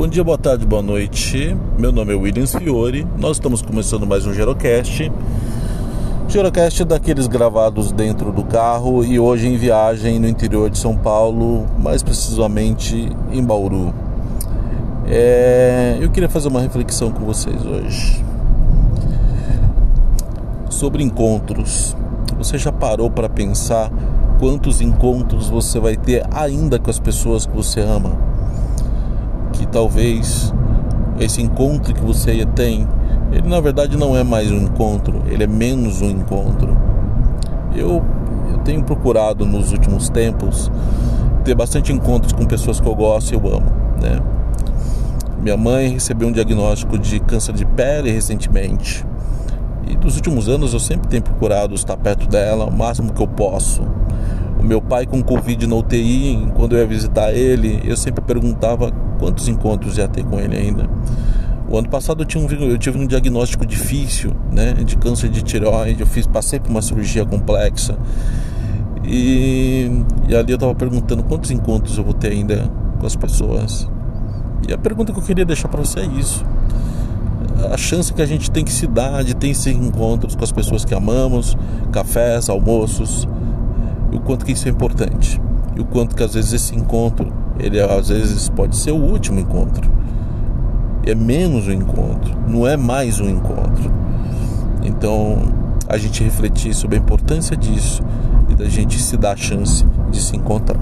Bom dia, boa tarde, boa noite. Meu nome é Williams Fiore. Nós estamos começando mais um Gerocast. Gerocast daqueles gravados dentro do carro e hoje em viagem no interior de São Paulo, mais precisamente em Bauru. É... Eu queria fazer uma reflexão com vocês hoje sobre encontros. Você já parou para pensar quantos encontros você vai ter ainda com as pessoas que você ama? Que talvez esse encontro que você tem, ele na verdade não é mais um encontro, ele é menos um encontro. Eu, eu tenho procurado nos últimos tempos ter bastante encontros com pessoas que eu gosto e eu amo, né? Minha mãe recebeu um diagnóstico de câncer de pele recentemente. E nos últimos anos eu sempre tenho procurado estar perto dela o máximo que eu posso. O meu pai com Covid na UTI, quando eu ia visitar ele, eu sempre perguntava quantos encontros ia ter com ele ainda. O ano passado eu, tinha um, eu tive um diagnóstico difícil, né, de câncer de tireoide. Eu fiz, passei por uma cirurgia complexa. E, e ali eu estava perguntando quantos encontros eu vou ter ainda com as pessoas. E a pergunta que eu queria deixar para você é isso. A chance que a gente tem que se dar de ter esses encontros com as pessoas que amamos, cafés, almoços, o quanto que isso é importante. E o quanto que às vezes esse encontro ele às vezes pode ser o último encontro. É menos um encontro não é mais um encontro. Então a gente refletir sobre a importância disso e da gente se dar a chance de se encontrar